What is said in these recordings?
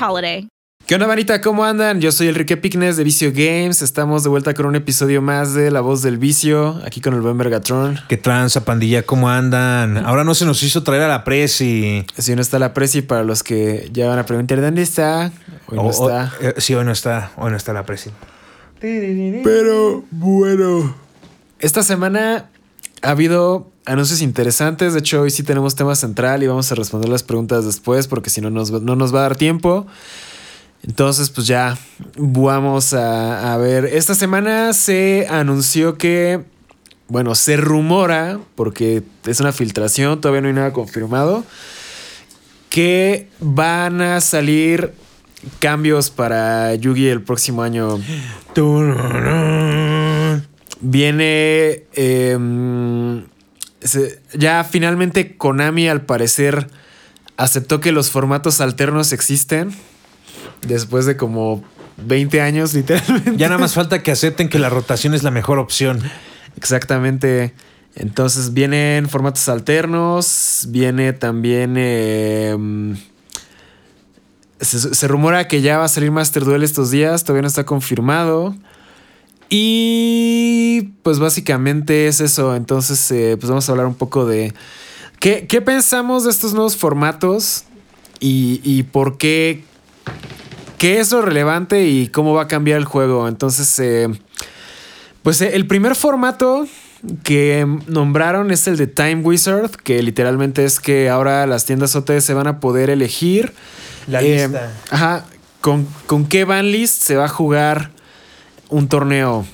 holiday. ¿Qué onda, manita? ¿Cómo andan? Yo soy Enrique Picnes de Vicio Games. Estamos de vuelta con un episodio más de La Voz del Vicio, aquí con el buen Vergatron. ¿Qué tranza, pandilla? ¿Cómo andan? Ahora no se nos hizo traer a la Prezi. Si no está la Prezi, para los que ya van a preguntar, ¿dónde está? Hoy no O- o- está. eh, sí, hoy no está. Hoy no está la Prezi. Pero bueno. Esta semana ha habido anuncios interesantes. De hecho, hoy sí tenemos tema central y vamos a responder las preguntas después porque si no nos, no nos va a dar tiempo. Entonces, pues ya vamos a, a ver. Esta semana se anunció que, bueno, se rumora, porque es una filtración, todavía no hay nada confirmado, que van a salir cambios para Yugi el próximo año. Viene. em, se- ya finalmente Konami, al parecer, aceptó que los formatos alternos existen. Después de como 20 años, literalmente. Ya nada más falta que acepten que la rotación es la mejor opción. Exactamente. Entonces vienen formatos alternos. Viene también. em, se, se rumora que ya va a salir Master Duel estos días. Todavía no está confirmado. Y pues básicamente es eso. Entonces, eh, pues vamos a hablar un poco de. ¿Qué, qué pensamos de estos nuevos formatos? Y, y por qué. ¿Qué es lo relevante y cómo va a cambiar el juego? Entonces, eh, pues eh, el primer formato que nombraron es el de Time Wizard, que literalmente es que ahora las tiendas OTS van a poder elegir La eh, lista. Ajá, con, con qué ban list se va a jugar un torneo.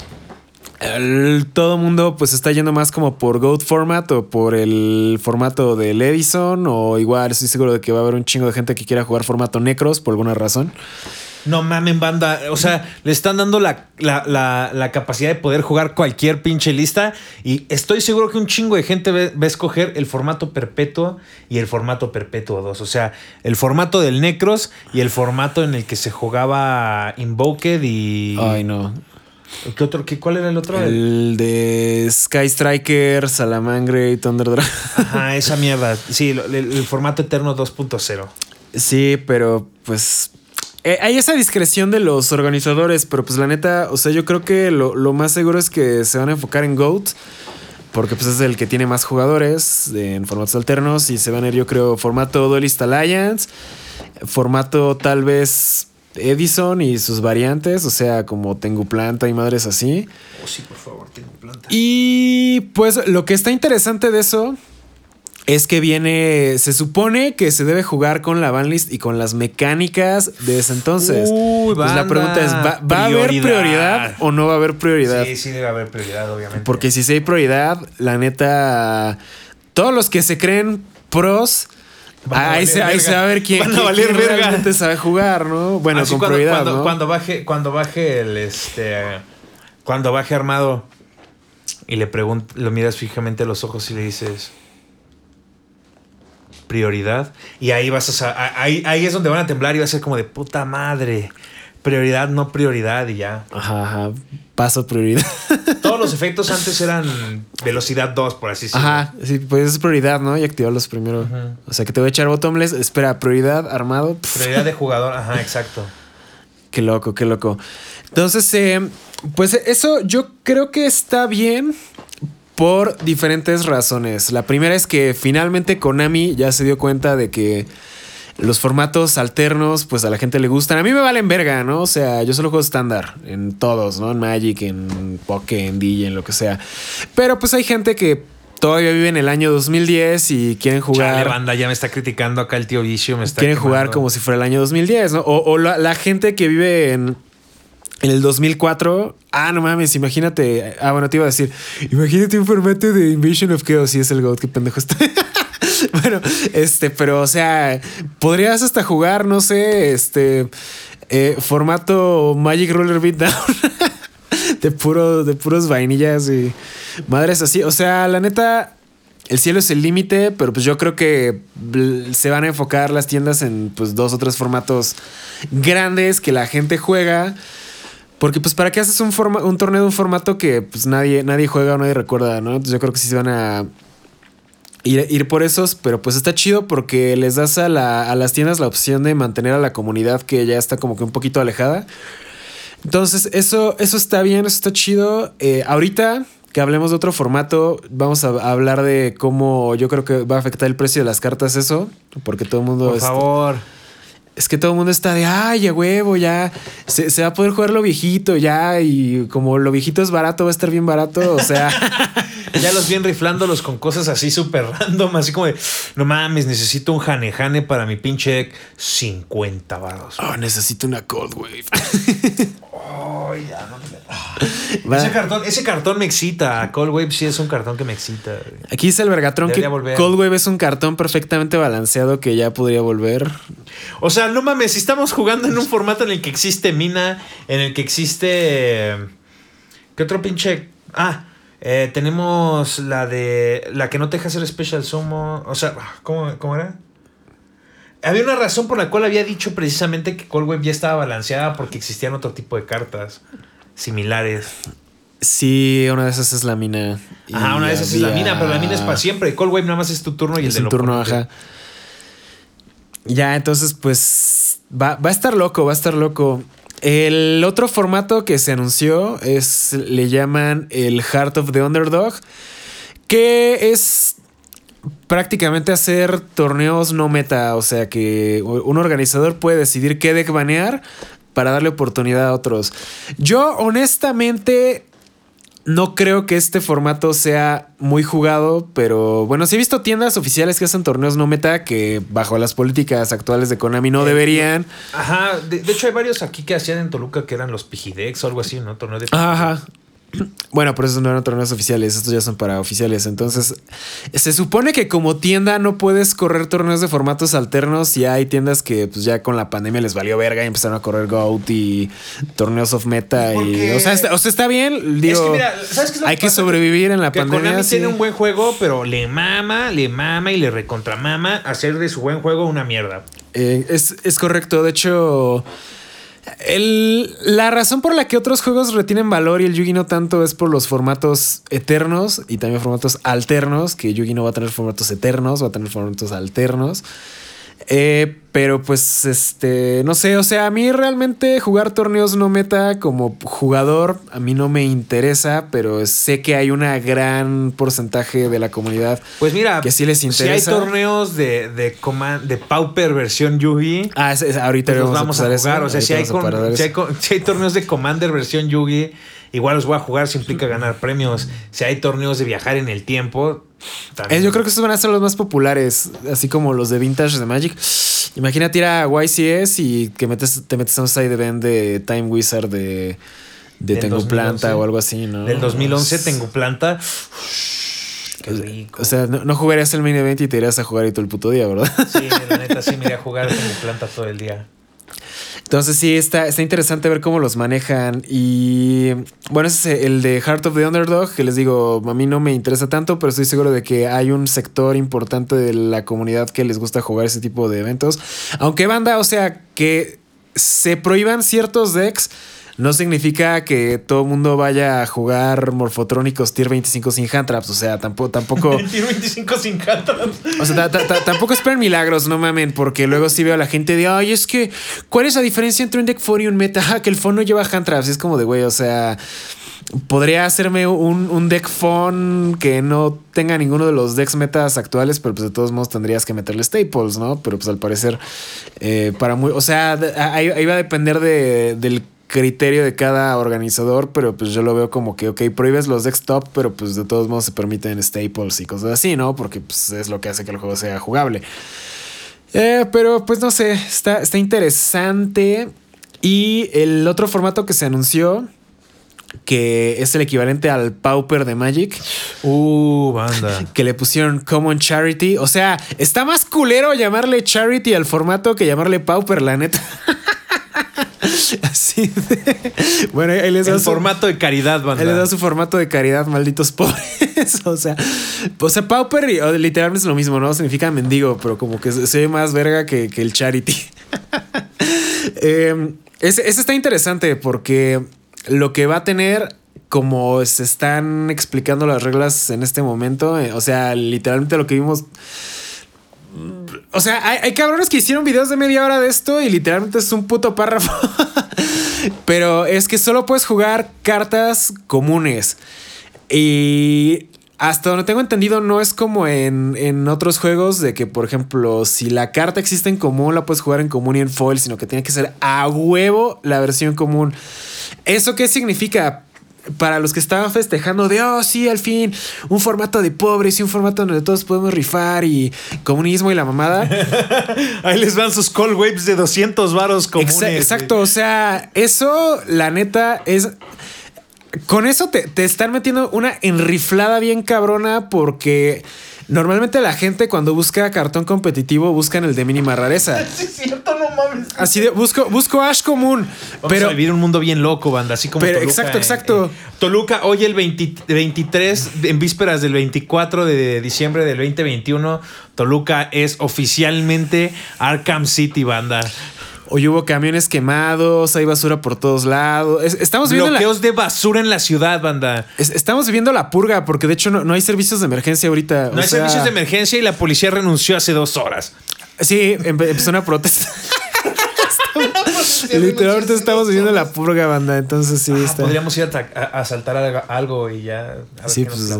El- todo el mundo pues está yendo más como por Goat Format o por el formato del Edison o igual estoy seguro de que va a haber un chingo de gente que quiera jugar formato Necros por alguna razón. No mamen, banda. O sea, le están dando la, la- la- la capacidad de poder jugar cualquier pinche lista. Y estoy seguro que un chingo de gente va va a escoger el formato perpetuo y el formato perpetuo 2. O sea, el formato del Necros y el formato en el que se jugaba Invoked y. Ay no. ¿Qué otro? ¿Qué, ¿Cuál era el otro? El de Sky Striker, Salamangre y Thunder Dragon. Ajá, esa mierda. Sí, el, el formato eterno 2.0. Sí, pero pues eh, hay esa discreción de los organizadores, pero pues la neta, o sea, yo creo que lo, lo más seguro es que se van a enfocar en GOAT, porque pues es el que tiene más jugadores en formatos alternos y se van a ir, yo creo, formato Duelist Alliance, formato tal vez Edison y sus variantes, o sea, como Tengu Planta y madres así. Oh, sí, por favor, tengo planta. Y pues lo que está interesante de eso es que viene, se supone que se debe jugar con la banlist y con las mecánicas de ese entonces. Uy, Pues la pregunta es, ¿va, va a haber Prioridad. o no va a haber prioridad? Sí, sí debe haber prioridad, obviamente. Porque si sí hay prioridad, la neta, todos los que se creen pros, a ahí, se, ahí se va a ver quién, quién- quién realmente sabe jugar, ¿no? Bueno, Así con cuando, prioridad, cuando, ¿no? cuando baje, cuando baje el este. Cuando baje armado y le preguntas, lo miras fijamente a los ojos y le dices. Prioridad. Y ahí vas a ahí, ahí es donde van a temblar y va a ser como de puta madre. Prioridad, no prioridad, y ya. Ajá, ajá, paso prioridad. Todos los efectos antes eran velocidad 2, por así decirlo. Ajá, sí, pues es prioridad, ¿no? Y activarlos primero. O sea, que te voy a echar bottomless. Espera, prioridad, armado. Prioridad de jugador, ajá, exacto. qué loco, qué loco. Entonces, eh, pues eso yo creo que está bien por diferentes razones. La primera es que finalmente Konami ya se dio cuenta de que los formatos alternos, pues a la gente le gustan. A mí me valen verga, ¿no? O sea, yo solo juego estándar en todos, ¿no? En Magic, en Poké, en DJ, en lo que sea. Pero pues hay gente que todavía vive en el año 2010 y quieren jugar. Chale, banda, ya me está criticando acá el tío Vicio. Me está quieren jugar como si fuera el año 2010, ¿no? O, o la, la gente que vive en, en el 2004. Ah, no mames, imagínate. Ah, bueno, te iba a decir. Imagínate un formato de Invasion of Chaos. Sí, es el God, qué pendejo está. bueno, este, pero o sea, podrías hasta jugar, no sé, este, eh, formato Magic Roller Beatdown. de, puro, de puros vainillas y madres así. O sea, la neta, el cielo es el límite, pero pues yo creo que se van a enfocar las tiendas en pues dos o tres formatos grandes que la gente juega. Porque pues para qué haces un, forma- un torneo de un formato que pues nadie, nadie juega o nadie recuerda, ¿no? Entonces yo creo que sí se van a ir, ir por esos, pero pues está chido porque les das a, la- a las tiendas la opción de mantener a la comunidad que ya está como que un poquito alejada. Entonces, eso, eso está bien, eso está chido. Eh, ahorita que hablemos de otro formato, vamos a, hablar de cómo yo creo que va a afectar el precio de las cartas eso, porque todo el mundo... Por está- favor. es que todo el mundo está de, ay, a huevo, ya se, se va a poder jugar lo viejito, ya, y como lo viejito es barato, va a estar bien barato, o sea, Ya los vienen riflándolos con cosas así súper random, así como de, no mames, necesito un jane jane para mi pinche deck. 50 varos. oh, necesito una Cold Wave. Ay, ya no me-. Va. Ese cartón, ese cartón me excita. Cold Wave sí es un cartón que me excita. Aquí dice el Vergatron que volver. Cold Wave es un cartón perfectamente balanceado que ya podría volver. O sea, no mames, si estamos jugando en un formato en el que existe mina, en el que existe. eh, ¿Qué otro pinche? Ah, eh, tenemos la de. La que no te deja hacer Special Sumo. O sea, ¿cómo, cómo era? Había una razón por la cual había dicho precisamente que Cold Wave ya estaba balanceada porque existían otro tipo de cartas similares. Sí, una de esas es la mina. Ajá, una de esas es la mina, pero la mina es para siempre. Cold Wave nada más es tu turno y el Es del un turno, oponente. ajá. Ya, entonces, pues va, va a estar loco, va a estar loco. El otro formato que se anunció es, le llaman el Heart of the Underdog, que es prácticamente hacer torneos no meta, o sea que un organizador puede decidir qué deck banear para darle oportunidad a otros. Yo honestamente no creo que este formato sea muy jugado, pero bueno, sí he visto tiendas oficiales que hacen torneos no meta que bajo las políticas actuales de Konami no deberían. Ajá, de, de hecho hay varios aquí que hacían en Toluca que eran los Pijidex o algo así, ¿no? Torneo de Ajá. Bueno, pero esos no eran torneos oficiales, estos ya son para oficiales. Entonces, se supone que como tienda no puedes correr torneos de formatos alternos y hay tiendas que pues ya con la pandemia les valió verga y empezaron a correr GOAT y torneos of meta. Y, o, sea, está, o sea, está bien. Digo, es que mira, ¿sabes qué es lo hay que sobrevivir en la pandemia. Konami sí. tiene un buen juego, pero le mama, le mama y le recontramama hacer de su buen juego una mierda. Eh, es, es correcto. De hecho, el- la razón por la que otros juegos retienen valor y el Yugi no tanto es por los formatos eternos y también formatos alternos, que Yugi no va a tener formatos eternos, va a tener formatos alternos. Eh, pero pues, este, no sé, o sea, a mí realmente jugar torneos no meta como jugador, a mí no me interesa, pero sé que hay una gran porcentaje de la comunidad Pues mira, que sí les si hay interesa. torneos de, de, command- de Pauper versión Yugi, Ah, es- es- ahorita pues los vamos, vamos a jugar. eso, o sea, si hay, con- si, hay con- si hay torneos de Commander versión Yugi, igual los voy a jugar si implica ganar premios. Si hay torneos de viajar en el tiempo, también. Eh, yo creo que estos van a ser los más populares, así como los de Vintage de Magic. Imagínate ir a YCS y que metes, te metes a un side event de Time Wizard de, de 2011. Planta o algo así, ¿no? Del 2011 Es- tengo planta. Qué rico. O sea, no, no jugarías el main event y te irías a jugar y todo el puto día, ¿verdad? Sí, la neta sí me iría a jugar Tengu planta todo el día. Entonces sí, está, está interesante ver cómo los manejan. Y bueno, ese es el de Heart of the Underdog, que les digo, a mí no me interesa tanto, pero estoy seguro de que hay un sector importante de la comunidad que les gusta jugar ese tipo de eventos. Aunque banda, o sea, que se prohíban ciertos decks. No significa que todo el mundo vaya a jugar morfotrónicos tier 25 sin hand traps. O sea, tampoco, tampoco. Tiene 25 sin cantos. O sea, ta- ta- ta- tampoco esperen milagros, no mamen, porque luego sí veo a la gente de, ay, es que, ¿cuál es la diferencia entre un deck for y un meta? Que el phone no lleva hand traps. Y es como de, güey, o sea, podría hacerme un, un, deck fun que no tenga ninguno de los decks metas actuales, pero pues de todos modos tendrías que meterle staples, ¿no? Pero pues al parecer, eh, para muy. O sea, ahí, va a depender de, del criterio de cada organizador, pero pues yo lo veo como que, ok, prohíbes los decks top, pero pues de todos modos se permiten staples y cosas así, ¿no? Porque pues es lo que hace que el juego sea jugable. Eh, pero pues no sé, está, está interesante. Y el otro formato que se anunció que es el equivalente al Pauper de Magic. Uh, banda. Que le pusieron Common Charity. O sea, está más culero llamarle Charity al formato que llamarle Pauper, la neta. Así de... Bueno, ahí les da El formato de caridad, banda. Ahí les da su formato de caridad, malditos pobres. o sea, o sea, Pauper literalmente es lo mismo, ¿no? Significa mendigo, pero como que se ve más verga que, el Charity. eh, ese está interesante porque lo que va a tener, como se están explicando las reglas en este momento, eh, o sea, literalmente lo que vimos. O sea, hay, cabrones que hicieron videos de media hora de esto y literalmente es un puto párrafo. Pero es que solo puedes jugar cartas comunes. Y hasta donde tengo entendido, no es como en, en, otros juegos de que, por ejemplo, si la carta existe en común, la puedes jugar en común y en foil, sino que tiene que ser a huevo la versión común. ¿Eso qué significa? Para los que estaban festejando de, oh, sí, al fin, un formato de pobres y un formato donde todos podemos rifar y comunismo y la mamada. Ahí les van sus call waves de 200 varos comunes. Exacto, o sea, eso, la neta, es... Con eso te, te están metiendo una enriflada bien cabrona porque Normalmente la gente cuando busca cartón competitivo buscan el de mínima rareza. Sí, es cierto, no mames. Así de busco, busco Ash común. Vamos pero a vivir un mundo bien loco, banda. Así como pero, Exacto, exacto. Toluca, hoy el 23, en vísperas del 24 de diciembre del 2021, Toluca es oficialmente Arkham City, banda. Hoy hubo camiones quemados, hay basura por todos lados. estamos viendo bloqueos de basura en la ciudad, banda. estamos viviendo la purga porque de hecho no, hay servicios de emergencia ahorita. No hay servicios de emergencia y la policía renunció hace dos horas. Sí, empezó una protesta. Literalmente estamos viviendo la purga, banda. Entonces sí está. Podríamos ir a, saltar algo y ya a ver pues,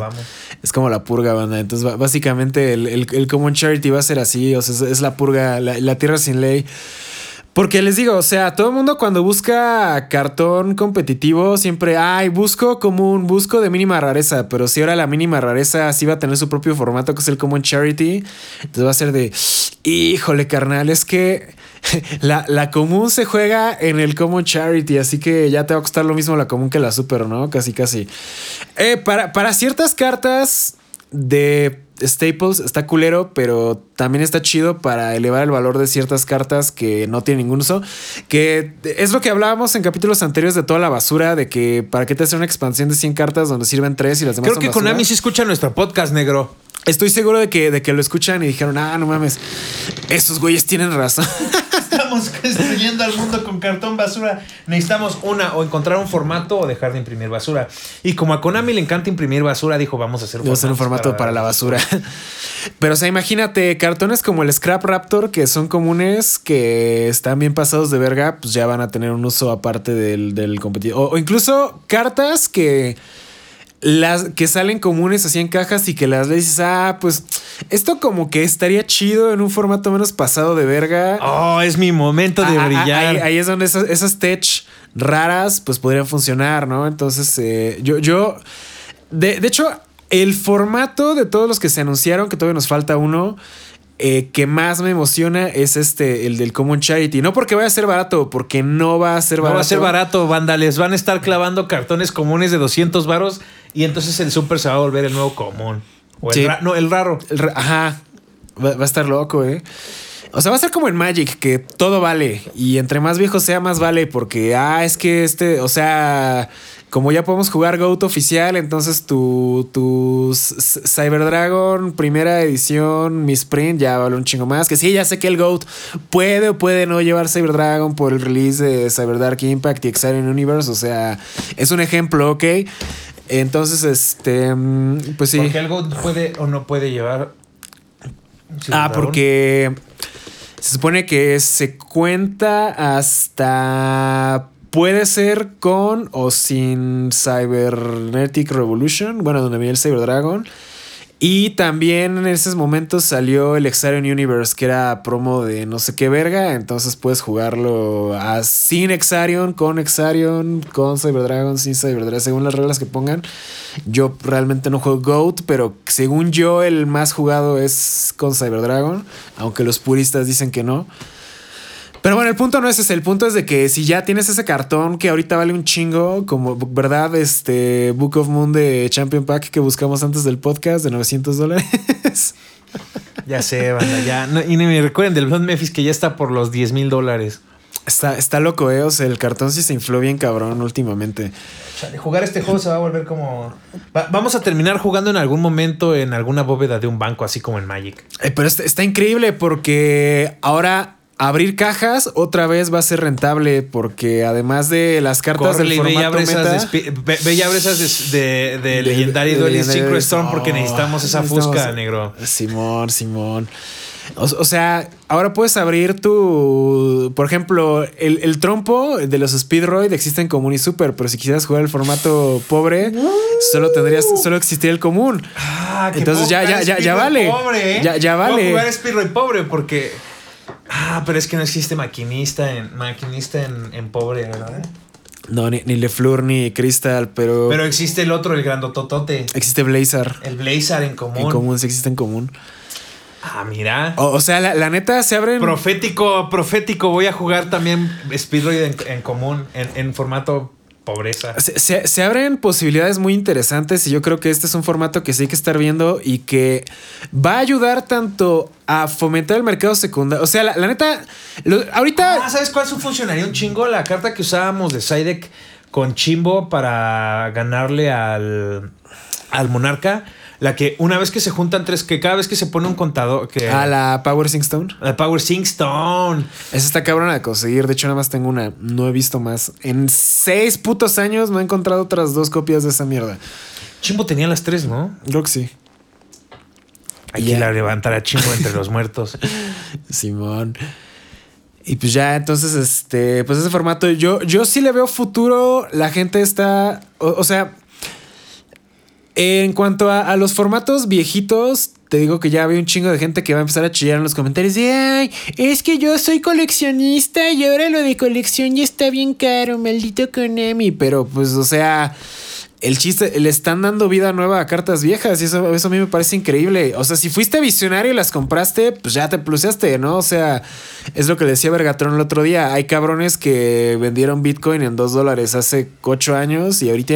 Es como la purga, banda. Entonces, básicamente, el, Common Charity va a ser así. O sea, es, la purga, la tierra sin ley. Porque les digo, o sea, todo el mundo cuando busca cartón competitivo siempre, ay, busco común, busco de mínima rareza, pero si ahora la mínima rareza sí va a tener su propio formato, que es el Common Charity, entonces va a ser de, híjole, carnal, es que la, la común se juega en el Common Charity, así que ya te va a costar lo mismo la común que la super, ¿no? Casi, casi. Eh, para, para ciertas cartas de Staples está culero, pero también está chido para elevar el valor de ciertas cartas que no tienen ningún uso. Que es lo que hablábamos en capítulos anteriores de toda la basura, de que para qué te hace una expansión de 100 cartas donde sirven 3 y las demás Creo que Konami sí escucha nuestro podcast, negro. Estoy seguro de que, de que lo escuchan y dijeron, ah, no mames, esos güeyes tienen razón. Estamos destruyendo al mundo con cartón basura. Necesitamos una, o encontrar un formato o dejar de imprimir basura. Y como a Konami le encanta imprimir basura, dijo, vamos a hacer, un formato para, la basura. Pero, o sea, imagínate, cartones como el Scrap Raptor, que son comunes, que están bien pasados de verga, pues ya van a tener un uso aparte del, del competidor. o incluso cartas que las que salen comunes así en cajas y que las le dices, ah, pues esto como que estaría chido en un formato menos pasado de verga. Oh, es mi momento de ah, ah, brillar. Ahí, es donde esas, esas tech raras pues podrían funcionar, ¿no? Entonces, eh, yo, yo, de, de hecho, el formato de todos los que se anunciaron, que todavía nos falta uno, eh, que más me emociona es este, el del Common Charity. No porque vaya a ser barato, porque no va a ser barato. No va a ser barato, banda. Les van a estar clavando cartones comunes de 200 varos y entonces el super se va a volver el nuevo común. O el no, el raro. ajá. Va, va, a estar loco, ¿eh? O sea, va a ser como en Magic, que todo vale. Y entre más viejo sea, más vale. Porque, ah, es que este, o sea, como ya podemos jugar GOAT oficial, entonces tu, tu Cyber Dragon primera edición, mi sprint, ya vale un chingo más. Que sí, ya sé que el GOAT puede o puede no llevar Cyber Dragon por el release de Cyber Dark Impact y Exciting Universe. O sea, es un ejemplo, ¿ok? Entonces, este, mm, pues sí. Porque el GOAT puede o no puede llevar. Ah, porque se supone que se cuenta hasta puede ser con o sin Cybernetic Revolution, bueno, donde viene el Cyber Dragon. Y también en esos momentos salió el Exarion Universe, que era promo de no sé qué verga. Entonces puedes jugarlo a, sin Exarion, con Exarion, con Cyber Dragon, sin Cyber Dragon, según las reglas que pongan. Yo realmente no juego GOAT, pero según yo, el más jugado es con Cyber Dragon, aunque los puristas dicen que no. Pero bueno, el punto no es ese. El punto es de que si ya tienes ese cartón que ahorita vale un chingo, como, ¿verdad? Este Book of Moon de Champion Pack que buscamos antes del podcast de 900 dólares. Ya sé, banda, ya. y ni me recuerden del Blond Memphis que ya está por los 10 mil dólares. Está, está loco, eh. O sea, el cartón sí se infló bien cabrón últimamente. jugar este juego se va a volver como. vamos a terminar jugando en algún momento en alguna bóveda de un banco, así como en Magic. Eh, pero está, está increíble porque ahora abrir cajas otra vez va a ser rentable porque además de las cartas del formato meta... ve y abre esas de, de, Legendary Duel y Synchro Storm porque necesitamos esa fusca, negro. Simón, Simón. O, sea, ahora puedes abrir tu. Por ejemplo, el, trompo de los Speedroid existe en común y super, pero si quisieras jugar el formato pobre, solo tendrías, solo existiría el común. Ah, Entonces ya, ya, ya, ya vale. Pobre, ¿eh? Ya, ya vale. jugar Speedroid pobre porque. Ah, pero es que no existe maquinista en, maquinista en, pobre, ¿verdad? No, ni, ni Lefleur ni Crystal, pero. Pero existe el otro, el grandototote. Existe Blazer. El Blazer en común. En común, sí existe en común. Ah, mira. O, sea, la, neta se abren. Profético, profético. Voy a jugar también Speedroid en, en común, en, en formato pobreza. Se, abren posibilidades muy interesantes y yo creo que este es un formato que sí hay que estar viendo y que va a ayudar tanto a fomentar el mercado secundario. O sea, la, neta, ahorita... Ah, ¿sabes cuál funcionaría un chingo? La carta que usábamos de Sidek con Chimbo para ganarle al, al Monarca la que una vez que se juntan tres, que cada vez que se pone un contador. Que, ah, la Power Sing Stone. La Power Sing Stone. Esa está cabrona de conseguir. De hecho, nada más tengo una. No he visto más. En seis putos años no he encontrado otras dos copias de esa mierda. Chimbo tenía las tres, ¿no? Creo que sí. Hay que la levantar a Chimbo entre los muertos. Simón. Y pues ya, entonces, este, pues ese formato, yo, yo sí le veo futuro. La gente está, o sea, en cuanto a, los formatos viejitos, te digo que ya había un chingo de gente que va a empezar a chillar en los comentarios de ay, es que yo soy coleccionista y ahora lo de colección ya está bien caro, maldito Konami. Pero pues, o sea, el chiste, le están dando vida nueva a cartas viejas y eso, eso a mí me parece increíble. O sea, si fuiste visionario y las compraste, pues ya te pluseaste, ¿no? O sea, es lo que decía Vergatron el otro día. Hay cabrones que vendieron Bitcoin en dos dólares hace ocho años y ahorita,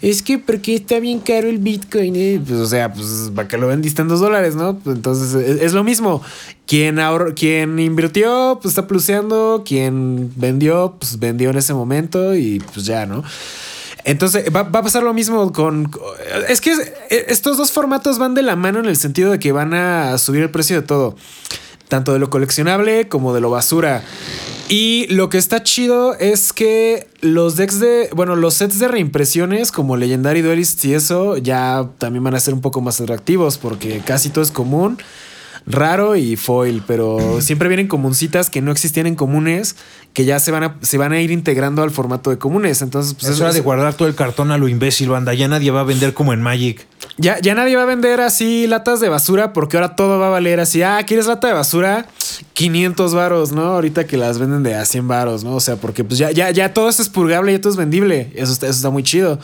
es que porque está bien caro el Bitcoin. Eh? Pues, o sea, pues para que lo vendiste en dos dólares, ¿no? Pues, entonces es, es, lo mismo. Quien, ahor quien invirtió, pues está pluseando. Quien vendió, pues vendió en ese momento y pues ya, ¿no? Entonces va, a pasar lo mismo con... Es que estos dos formatos van de la mano en el sentido de que van a subir el precio de todo. Tanto de lo coleccionable como de lo basura. Y lo que está chido es que los decks de. Bueno, los sets de reimpresiones como Legendary Duelists y eso ya también van a ser un poco más atractivos porque casi todo es común raro y foil, pero siempre vienen comuncitas que no existían en comunes, que ya se van a, se van a ir integrando al formato de comunes. Entonces, pues es hora de guardar todo el cartón a lo imbécil, banda. Ya nadie va a vender como en Magic. Ya, ya nadie va a vender así latas de basura porque ahora todo va a valer así. Ah, ¿quieres lata de basura? 500 varos, ¿no? Ahorita que las venden de a 100 varos, ¿no? O sea, porque pues ya, ya, ya todo es expurgable, ya todo es vendible. Eso está, eso está muy chido.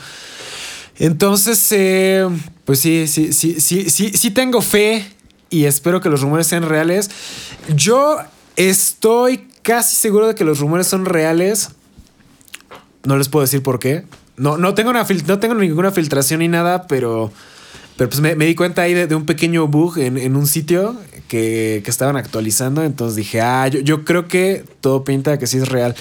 Entonces, eh, pues sí, sí, sí, sí, sí, sí tengo fe y espero que los rumores sean reales. Yo estoy casi seguro de que los rumores son reales. No les puedo decir por qué. No, no, tengo, una no tengo ninguna filtración ni nada, pero, pero pues me, di cuenta ahí de, un pequeño bug en, un sitio que, estaban actualizando. Entonces dije, ah, yo, yo creo que todo pinta que sí es real.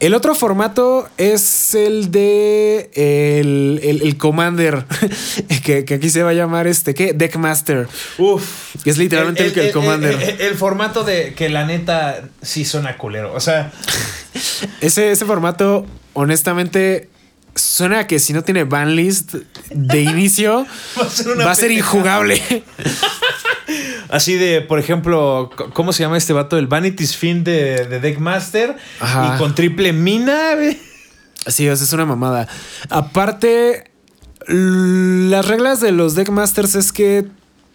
El otro formato es el de el, Commander, que, aquí se va a llamar este, ¿qué? Deckmaster. Uf. Que es literalmente el, el, Commander. El, formato de que la neta sí suena culero. O sea. ese, ese formato, honestamente, suena que si no tiene banlist de inicio, va a ser, injugable. Así de, por ejemplo, ¿cómo se llama este vato? El Vanity Sphin de, de Deckmaster. Ajá. Y con triple mina. Sí, o sea, es una mamada. Aparte, las reglas de los Deckmasters es que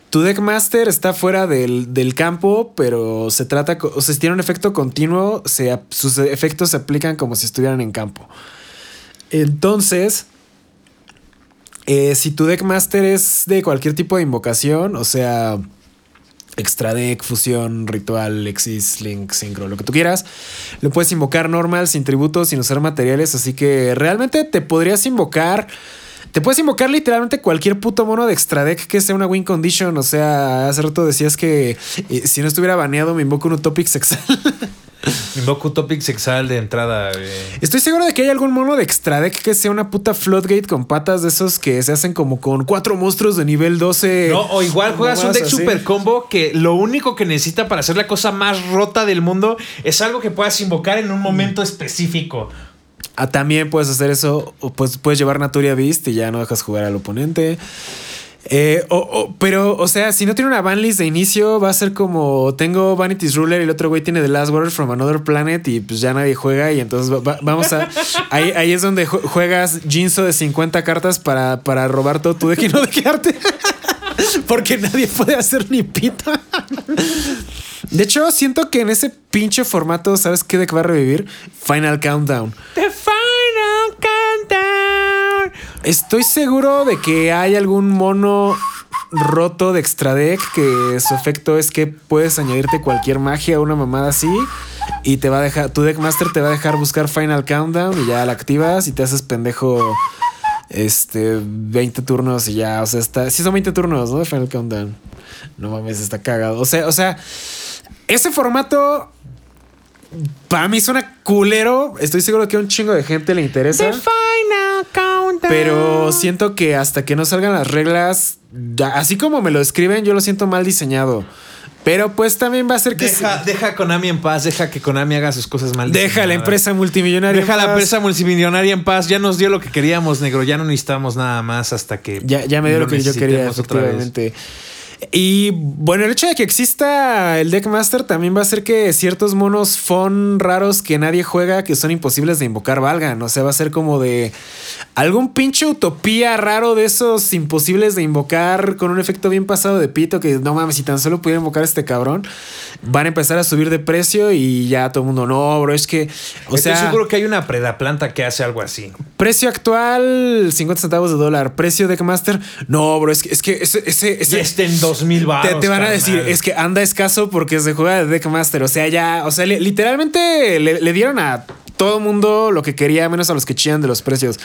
tu Deckmaster está fuera del, del campo, pero se trata, o sea, si tiene un efecto continuo, se, sus efectos se aplican como si estuvieran en campo. Entonces, eh, si tu Deckmaster es de cualquier tipo de invocación, o sea, extra deck, fusión, ritual, exis, link, sincro, lo que tú quieras. Lo puedes invocar normal, sin tributos, sin usar materiales. Así que realmente te podrías invocar. Te puedes invocar literalmente cualquier puto mono de extra deck que sea una win condition. O sea, hace rato decías que eh, si no estuviera baneado, me invoco un Utopic Sexal. Invoco Topic Sexal de entrada, güey. Estoy seguro de que hay algún mono de extra deck que sea una puta floodgate con patas de esos que se hacen como con cuatro monstruos de nivel 12. No, o igual juegas un deck así. super combo que lo único que necesita para hacer la cosa más rota del mundo es algo que puedas invocar en un momento específico. Ah, también puedes hacer eso, o pues puedes llevar Naturia Beast y ya no dejas jugar al oponente. Eh, o- o- pero, o sea, si no tiene una banlist de inicio, va a ser como tengo Vanity's Ruler y el otro güey tiene The Last Word from Another Planet y pues ya nadie juega y entonces va- va- vamos a... Ahí, ahí es donde ju- juegas Jinzo de 50 cartas para, para robar todo tu deck y no quedarte. Porque nadie puede hacer ni pita. De hecho, siento que en ese pinche formato, ¿sabes qué deck va a revivir? Final Countdown. The Final Countdown. Estoy seguro de que hay algún mono roto de extra deck que su efecto es que puedes añadirte cualquier magia o una mamada así y te va a dejar, tu deckmaster te va a dejar buscar Final Countdown y ya la activas y te haces pendejo este 20 turnos y ya, o sea, está, sí son 20 turnos, ¿no? De Final Countdown. No mames, está cagado. O sea, o sea, ese formato para mí suena culero. Estoy seguro que a un chingo de gente le interesa. Pero siento que hasta que no salgan las reglas, ya- así como me lo escriben, yo lo siento mal diseñado. Pero pues también va a ser que... Deja, deja a Konami en paz, deja que Konami haga sus cosas mal. deja la empresa multimillonaria. Deja en la paz. empresa multimillonaria en paz. Ya nos dio lo que queríamos, negro. Ya no necesitamos nada más hasta que. Ya, ya me dio lo que yo quería, otra vez. Y bueno, el hecho de que exista el Deckmaster también va a hacer que ciertos monos fon raros que nadie juega, que son imposibles de invocar, valgan. O sea, va a ser como de algún pinche utopía raro de esos imposibles de invocar con un efecto bien pasado de pito que no mames, si tan solo pudiera invocar a este cabrón, van a empezar a subir de precio y ya todo el mundo, no, bro, es que, o Estoy sea, seguro que hay una predaplanta que hace algo así. precio actual 50 centavos de dólar, precio Deckmaster, no, bro, es que, es que ese, ese, ese- en 2000 te, van a decir, es que anda escaso porque se juega de Deckmaster. O sea, ya, o sea, li- literalmente le, le dieron a todo mundo lo que quería, menos a los que chillan de los precios.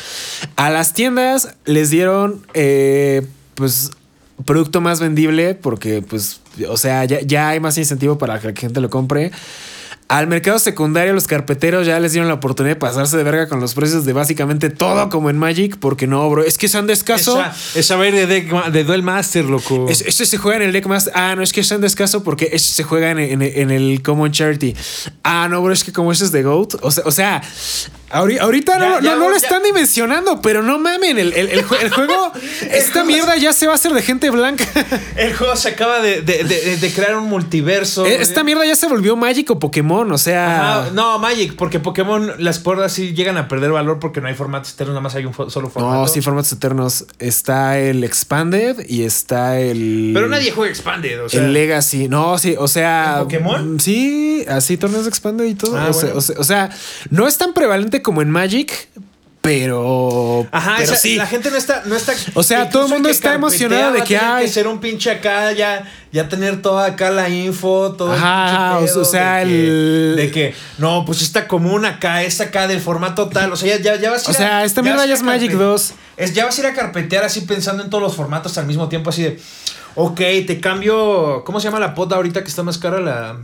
A las tiendas les dieron, eh, pues, producto más vendible porque, pues, o sea, ya, ya hay más incentivo para que la gente lo compre. Al mercado secundario, los carpeteros ya les dieron la oportunidad de pasarse de verga con los precios de básicamente todo como en Magic, porque no, bro, es que son de escaso. Esa, esa va a ir de, deck, de Duel Master, loco. Es- este se juega en el deck más. Ah, no, es que está en descaso porque este se juega en, en- en el Common Charity. Ah, no, bro, es que como este es de GOAT. O sea, o sea ahori- ahorita no, Ya, no, no lo están dimensionando, pero no mamen. El, el- el jue- el juego, esta mierda ya se va a hacer de gente blanca. El juego se acaba de, de- de- de crear un multiverso. Güey. esta mierda ya se volvió Magic o Pokémon. O sea, Ajá, no, Magic, porque Pokémon, las puertas sí llegan a perder valor porque no hay formatos externos, nada más hay un solo formato. no, sí, formatos eternos. Está el Expanded y está el. Pero nadie juega Expanded, o sea. el Legacy, no, sí, o sea. ¿En Pokémon? Sí, así torneos de Expanded y todo. Ah, o, sea, bueno. o sea- o sea, no es tan prevalente como en Magic, pero. Ajá, pero esa- sí. la gente no está, no está. O sea, todo el mundo que está emocionado de que hay- que ser un pinche acá, ya, ya tener toda acá la info, todo. Ajá, o- o sea, de que- el- De que, no, pues esta común acá, esta acá del formato tal. O sea, ya, ya, vas a O ir a- sea, esta mierda ya es Magic carpe- 2. Es, ya vas a ir a carpetear así pensando en todos los formatos al mismo tiempo, así de. Ok, te cambio. ¿Cómo se llama la pota ahorita que está más cara? La.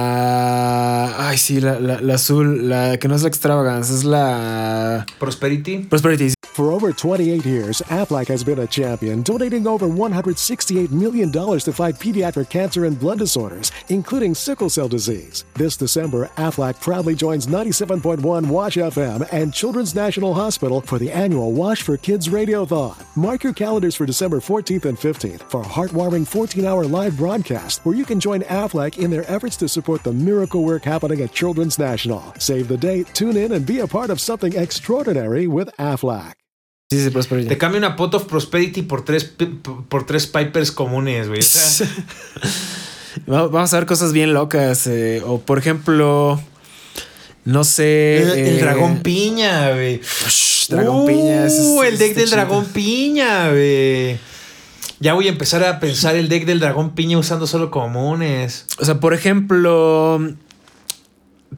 La. Ay, sí, la, la- la azul, la que no es la Extravagance, es la. Prosperity. Prosperity. For over 28 years, Aflac has been a champion, donating over $168 million to fight pediatric cancer and blood disorders, including sickle cell disease. This December, Aflac proudly joins 97.1 Wash FM and Children's National Hospital for the annual Wash for Kids Radiothon. Mark your calendars for December 14th and 15th for a heartwarming 14 hour live broadcast where you can join Aflac in their efforts to support the miracle work happening at Children's National. Save the date, tune in, and be a part of something extraordinary with Aflac. Sí, sí, Prosperity. Te cambia una pot of prosperity por tres, por tres pipers comunes, güey. O sea, Vamos a ver cosas bien locas. eh, o por ejemplo, no sé. el, el eh, dragón piña, güey. Dragón piña. es- Uh, el deck está del chido. dragón piña, güey. Ya voy a empezar a pensar el deck del dragón piña usando solo comunes. O sea, por ejemplo.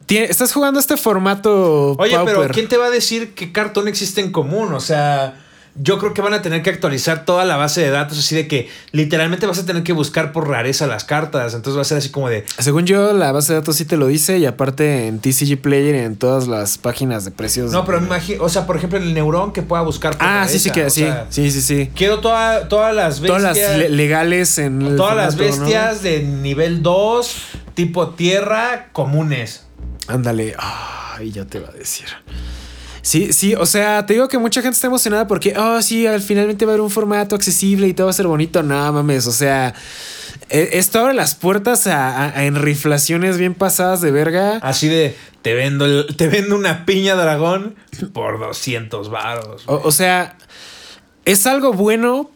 Estás jugando este formato. Oye, pero. ¿quién te va a decir qué cartón existe en común? O sea, yo creo que van a tener que actualizar toda la base de datos, así de que literalmente vas a tener que buscar por rareza las cartas. Entonces va a ser así como de. Según yo, la base de datos sí te lo dice. Y aparte en TCG Player, en todas las páginas de precios. No, pero imagino, o sea, por ejemplo, en el neurón que pueda buscar por Ah, sí, sí, rareza, que sí. sea, Sí, sí, sí. Quiero toda- todas las bestias. Todas las le- legales en. todas las bestias de nivel 2, tipo tierra, comunes. Ándale. Ay, ya te va a decir. Sí, sí, o sea, te digo que mucha gente está emocionada porque, oh, sí, al finalmente va a haber un formato accesible y todo va a ser bonito. No, mames, o sea, e- esto abre las puertas a, a- a enriflaciones bien pasadas de verga. Así de, te vendo, el- te vendo una piña dragón por 200 varos. O, o sea, es algo bueno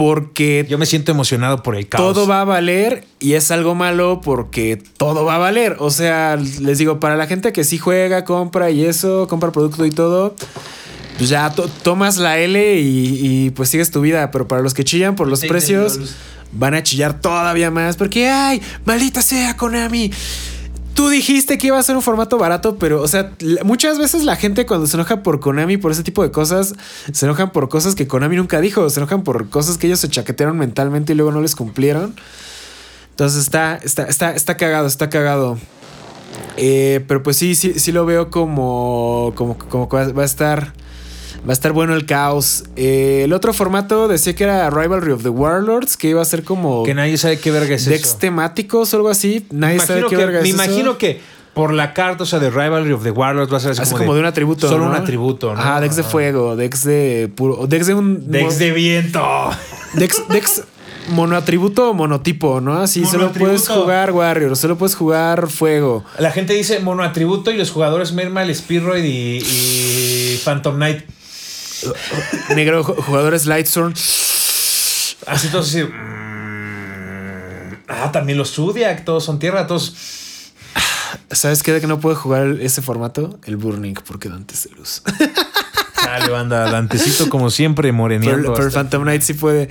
porque Yo me siento emocionado por el caos. todo va a valer y es algo malo porque todo va a valer. O sea, les digo, para la gente que sí juega, compra y eso, compra producto y todo, pues ya to- tomas la L y, y, pues sigues tu vida. Pero para los que chillan por los precios, van a chillar todavía más porque, ay, maldita sea Konami. Tú dijiste que iba a ser un formato barato, pero, o sea, muchas veces la gente cuando se enoja por Konami, por ese tipo de cosas, se enojan por cosas que Konami nunca dijo, se enojan por cosas que ellos se chaquetearon mentalmente y luego no les cumplieron. Entonces está, está, está, está cagado, está cagado. Eh, pero pues sí, sí, sí lo veo como, como, como va a estar. Va a estar bueno el caos. Eh, el otro formato decía que era Rivalry of the Warlords, que iba a ser como Que nadie sabe qué verga es decks eso. temáticos o algo así. Nadie Me sabe qué que, verga es me eso. imagino que por la carta, o sea, de Rivalry of the Warlords va a ser como, como, de, un atributo. Solo ¿no? un atributo, ¿no? Ajá, decks de fuego, decks de puro. Decks de un. Decks de viento. Dex, Dex monoatributo o monotipo, ¿no? Así solo puedes jugar Warrior, solo puedes jugar fuego. La gente dice monoatributo y los jugadores Mermal, Spearoid y, y Phantom Knight. Negro, ju- jugadores Lightstorm. Así todos así. mm, ah, también los Zodiac, todos son tierra, todos. ¿Sabes qué de que no puede jugar ese formato? El Burning, porque Dante es de luz. Dale, banda, Dantecito como siempre, moreneando. pero, Phantom Knight sí puede.